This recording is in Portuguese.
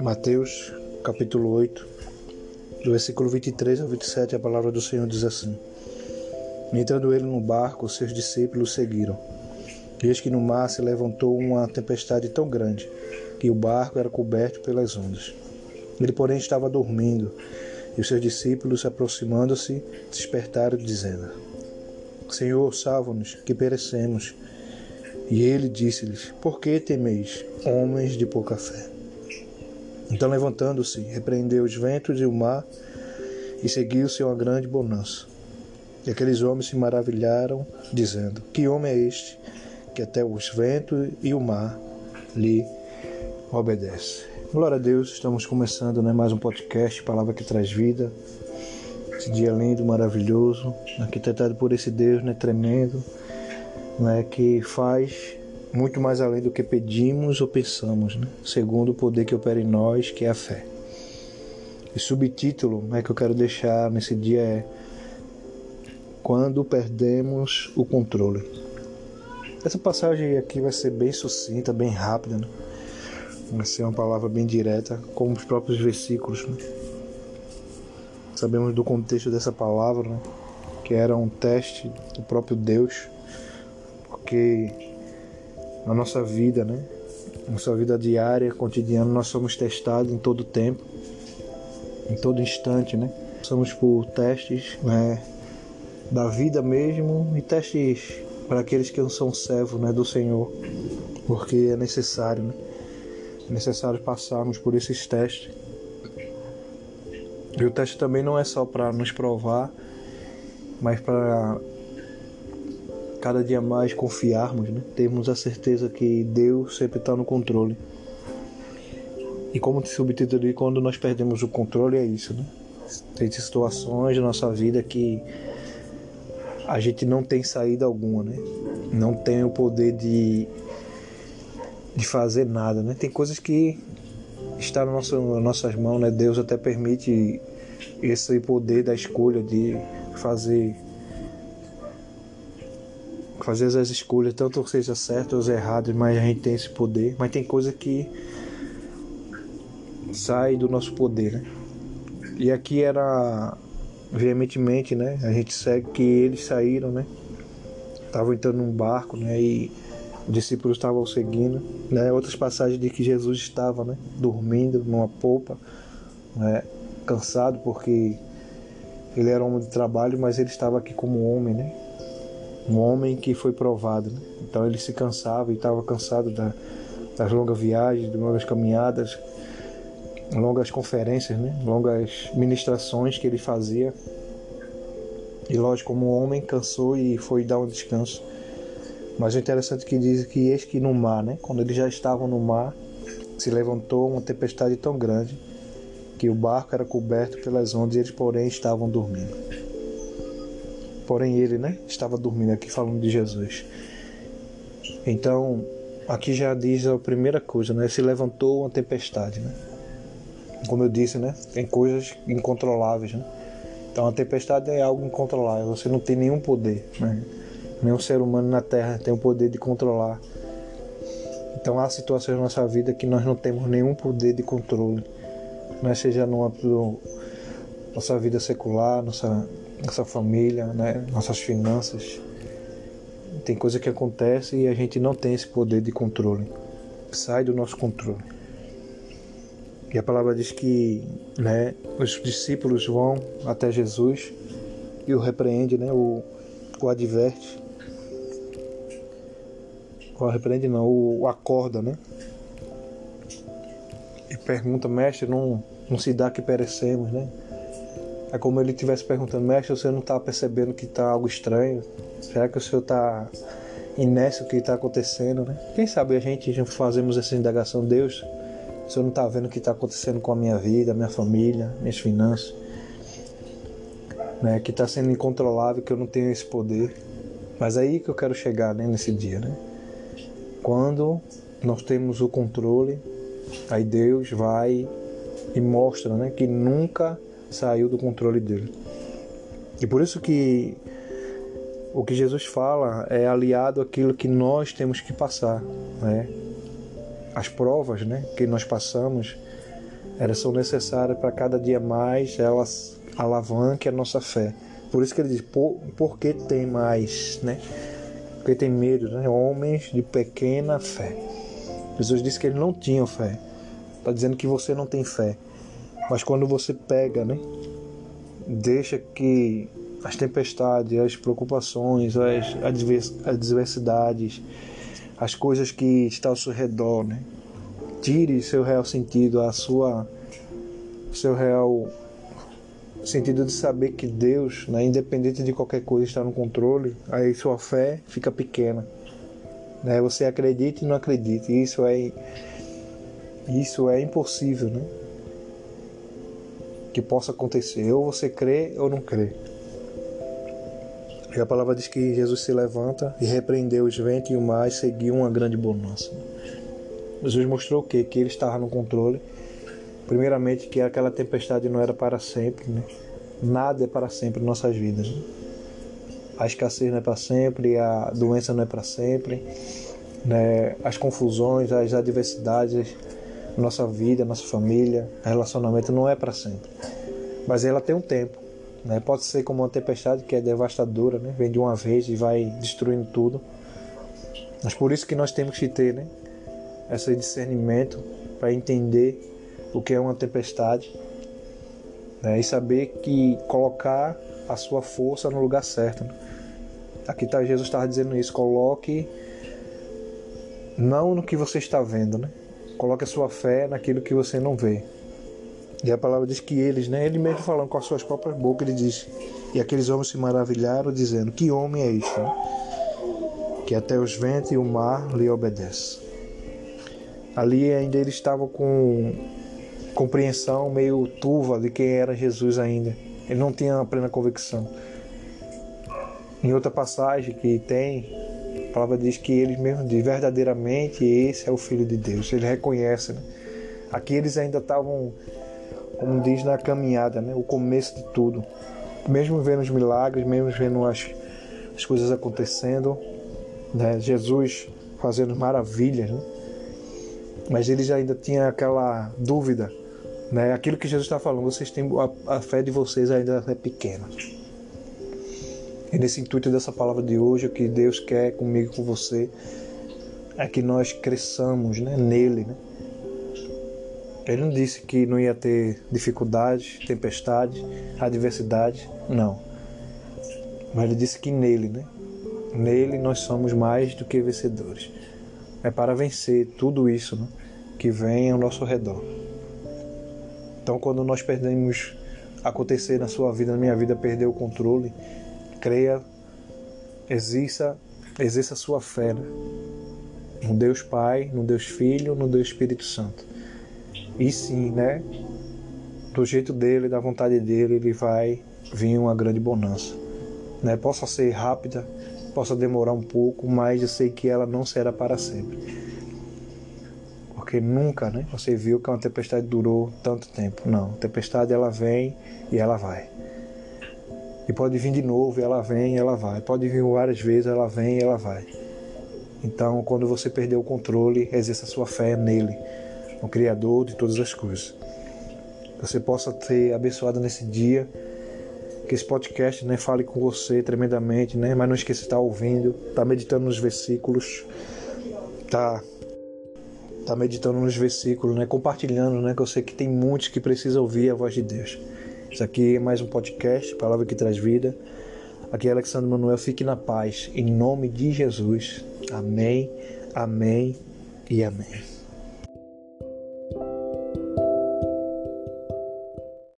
Mateus capítulo 8, do versículo 23 ao 27, a palavra do Senhor diz assim: Entrando ele no barco, seus discípulos seguiram. Eis que no mar se levantou uma tempestade tão grande que o barco era coberto pelas ondas. Ele, porém, estava dormindo, e os seus discípulos, aproximando-se, despertaram, dizendo: Senhor, salva-nos, que perecemos. E ele disse-lhes: Por que temeis, homens de pouca fé? Então, levantando-se, repreendeu os ventos e o mar e seguiu-se uma grande bonança. E aqueles homens se maravilharam, dizendo: Que homem é este que até os ventos e o mar lhe obedece? Glória a Deus, estamos começando né, mais um podcast, Palavra que Traz Vida. Esse dia lindo, maravilhoso, arquitetado por esse Deus né, tremendo, né, que faz muito mais além do que pedimos ou pensamos, né? segundo o poder que opera em nós, que é a fé. E subtítulo né, que eu quero deixar nesse dia é Quando perdemos o controle. Essa passagem aqui vai ser bem sucinta, bem rápida, né? vai ser uma palavra bem direta, como os próprios versículos. Né? Sabemos do contexto dessa palavra, né? que era um teste do próprio Deus, porque na nossa vida, né? Nossa vida diária, cotidiana, nós somos testados em todo tempo, em todo instante, né? Somos por testes, né? Da vida mesmo e testes para aqueles que não são servos, né? Do Senhor, porque é necessário, né? É necessário passarmos por esses testes. E o teste também não é só para nos provar, mas para cada dia mais confiarmos, né? termos a certeza que Deus sempre está no controle. E como te subtítulo quando nós perdemos o controle é isso, né? Tem situações na nossa vida que a gente não tem saída alguma, né? Não tem o poder de, de fazer nada, né? Tem coisas que nas nossa, nas nossas mãos, né? Deus até permite esse poder da escolha de fazer fazer as escolhas, tanto seja certas ou erradas, mas a gente tem esse poder. Mas tem coisa que sai do nosso poder, né? E aqui era veementemente, né? A gente segue que eles saíram, né? Estavam entrando num barco, né? E os discípulos estavam seguindo, né? Outras passagens de que Jesus estava, né? Dormindo numa polpa, né? Cansado porque ele era homem de trabalho, mas ele estava aqui como homem, né? Um homem que foi provado. Né? Então ele se cansava e estava cansado da, das longas viagens, das longas caminhadas, longas conferências, né? longas ministrações que ele fazia. E lógico, como homem cansou e foi dar um descanso. Mas o interessante é que diz que eis que no mar, né? quando eles já estavam no mar, se levantou uma tempestade tão grande que o barco era coberto pelas ondas e eles, porém, estavam dormindo. Porém, ele né, estava dormindo aqui falando de Jesus. Então, aqui já diz a primeira coisa, né? Se levantou uma tempestade, né? Como eu disse, né? Tem coisas incontroláveis, né? Então, a tempestade é algo incontrolável. Você não tem nenhum poder, né? Nenhum ser humano na Terra tem o poder de controlar. Então, há situações na nossa vida que nós não temos nenhum poder de controle. Né? Seja numa nossa vida secular, nossa nossa família, né? nossas finanças. Tem coisa que acontece e a gente não tem esse poder de controle. Sai do nosso controle. E a palavra diz que né, os discípulos vão até Jesus e o repreende, né, o, o adverte. O repreende não, o, o acorda, né? E pergunta, mestre, não, não se dá que perecemos, né? É como ele estivesse perguntando, mestre, você não está percebendo que está algo estranho? Será que o senhor está inércio o que está acontecendo, né? Quem sabe a gente fazemos essa indagação, Deus, o senhor não está vendo o que está acontecendo com a minha vida, minha família, minhas finanças, né? Que está sendo incontrolável, que eu não tenho esse poder. Mas é aí que eu quero chegar, né? Nesse dia, né? Quando nós temos o controle, aí Deus vai e mostra, né? Que nunca saiu do controle dele. E por isso que o que Jesus fala é aliado àquilo que nós temos que passar, né? As provas, né, que nós passamos, elas são necessárias para cada dia mais elas alavanquem a nossa fé. Por isso que ele diz, por, por que tem mais, né? Porque tem medo, né? Homens de pequena fé. Jesus disse que eles não tinham fé. Está dizendo que você não tem fé. Mas quando você pega, né? Deixa que as tempestades, as preocupações, as adversidades, as coisas que estão ao seu redor, né? Tire seu real sentido, a sua seu real sentido de saber que Deus, né, independente de qualquer coisa, está no controle, aí sua fé fica pequena. Né? Você acredita e não acredita. Isso é isso é impossível, né? Que possa acontecer. Ou você crê ou não crê. E a palavra diz que Jesus se levanta e repreendeu os ventos e o mar e seguiu uma grande bonança. Jesus mostrou o quê? Que ele estava no controle. Primeiramente, que aquela tempestade não era para sempre, né? Nada é para sempre em nossas vidas. Né? A escassez não é para sempre, a doença não é para sempre, né? as confusões, as adversidades, nossa vida, nossa família, relacionamento não é para sempre. Mas ela tem um tempo. Né? Pode ser como uma tempestade que é devastadora, né? vem de uma vez e vai destruindo tudo. Mas por isso que nós temos que ter né? esse discernimento para entender o que é uma tempestade né? e saber que colocar a sua força no lugar certo. Né? Aqui tá, Jesus estava dizendo isso: coloque não no que você está vendo, né? Coloque a sua fé naquilo que você não vê. E a palavra diz que eles, né? Ele mesmo falando com as suas próprias bocas, ele diz: E aqueles homens se maravilharam, dizendo: Que homem é este? Né? Que até os ventos e o mar lhe obedecem. Ali ainda eles estavam com compreensão meio turva de quem era Jesus ainda. Ele não tinha plena convicção. Em outra passagem que tem, palavra diz que eles mesmo dizem verdadeiramente esse é o Filho de Deus. Ele reconhece. Né? Aqui eles ainda estavam, como diz na caminhada, né? o começo de tudo. Mesmo vendo os milagres, mesmo vendo as, as coisas acontecendo, né? Jesus fazendo maravilhas, né? mas eles ainda tinham aquela dúvida, né? Aquilo que Jesus está falando, vocês têm a, a fé de vocês ainda é pequena. E nesse intuito dessa palavra de hoje, o que Deus quer comigo com você é que nós cresçamos né, nele. Né? Ele não disse que não ia ter dificuldades, tempestades, adversidades, não. Mas ele disse que nele, né? Nele nós somos mais do que vencedores. É para vencer tudo isso né, que vem ao nosso redor. Então, quando nós perdemos acontecer na sua vida, na minha vida, perder o controle, creia, exerça, exerça a sua fé né? no Deus Pai, no Deus Filho, no Deus Espírito Santo. E sim, né? Do jeito dele, da vontade dele, ele vai vir uma grande bonança. Né? Possa ser rápida, possa demorar um pouco, mas eu sei que ela não será para sempre. Porque nunca, né? Você viu que uma tempestade durou tanto tempo. Não, a tempestade ela vem e ela vai. E pode vir de novo, ela vem, ela vai. Pode vir várias vezes, ela vem, ela vai. Então, quando você perder o controle, exerça a sua fé nele, no Criador de todas as coisas. Que você possa ser abençoado nesse dia, que esse podcast né, fale com você tremendamente, né? mas não esqueça de estar ouvindo, estar meditando nos versículos, tá, tá meditando nos versículos, né? compartilhando, né? que eu sei que tem muitos que precisam ouvir a voz de Deus. Isso aqui é mais um podcast, Palavra que Traz Vida. Aqui é Alexandre Manuel, fique na paz, em nome de Jesus. Amém, amém e amém.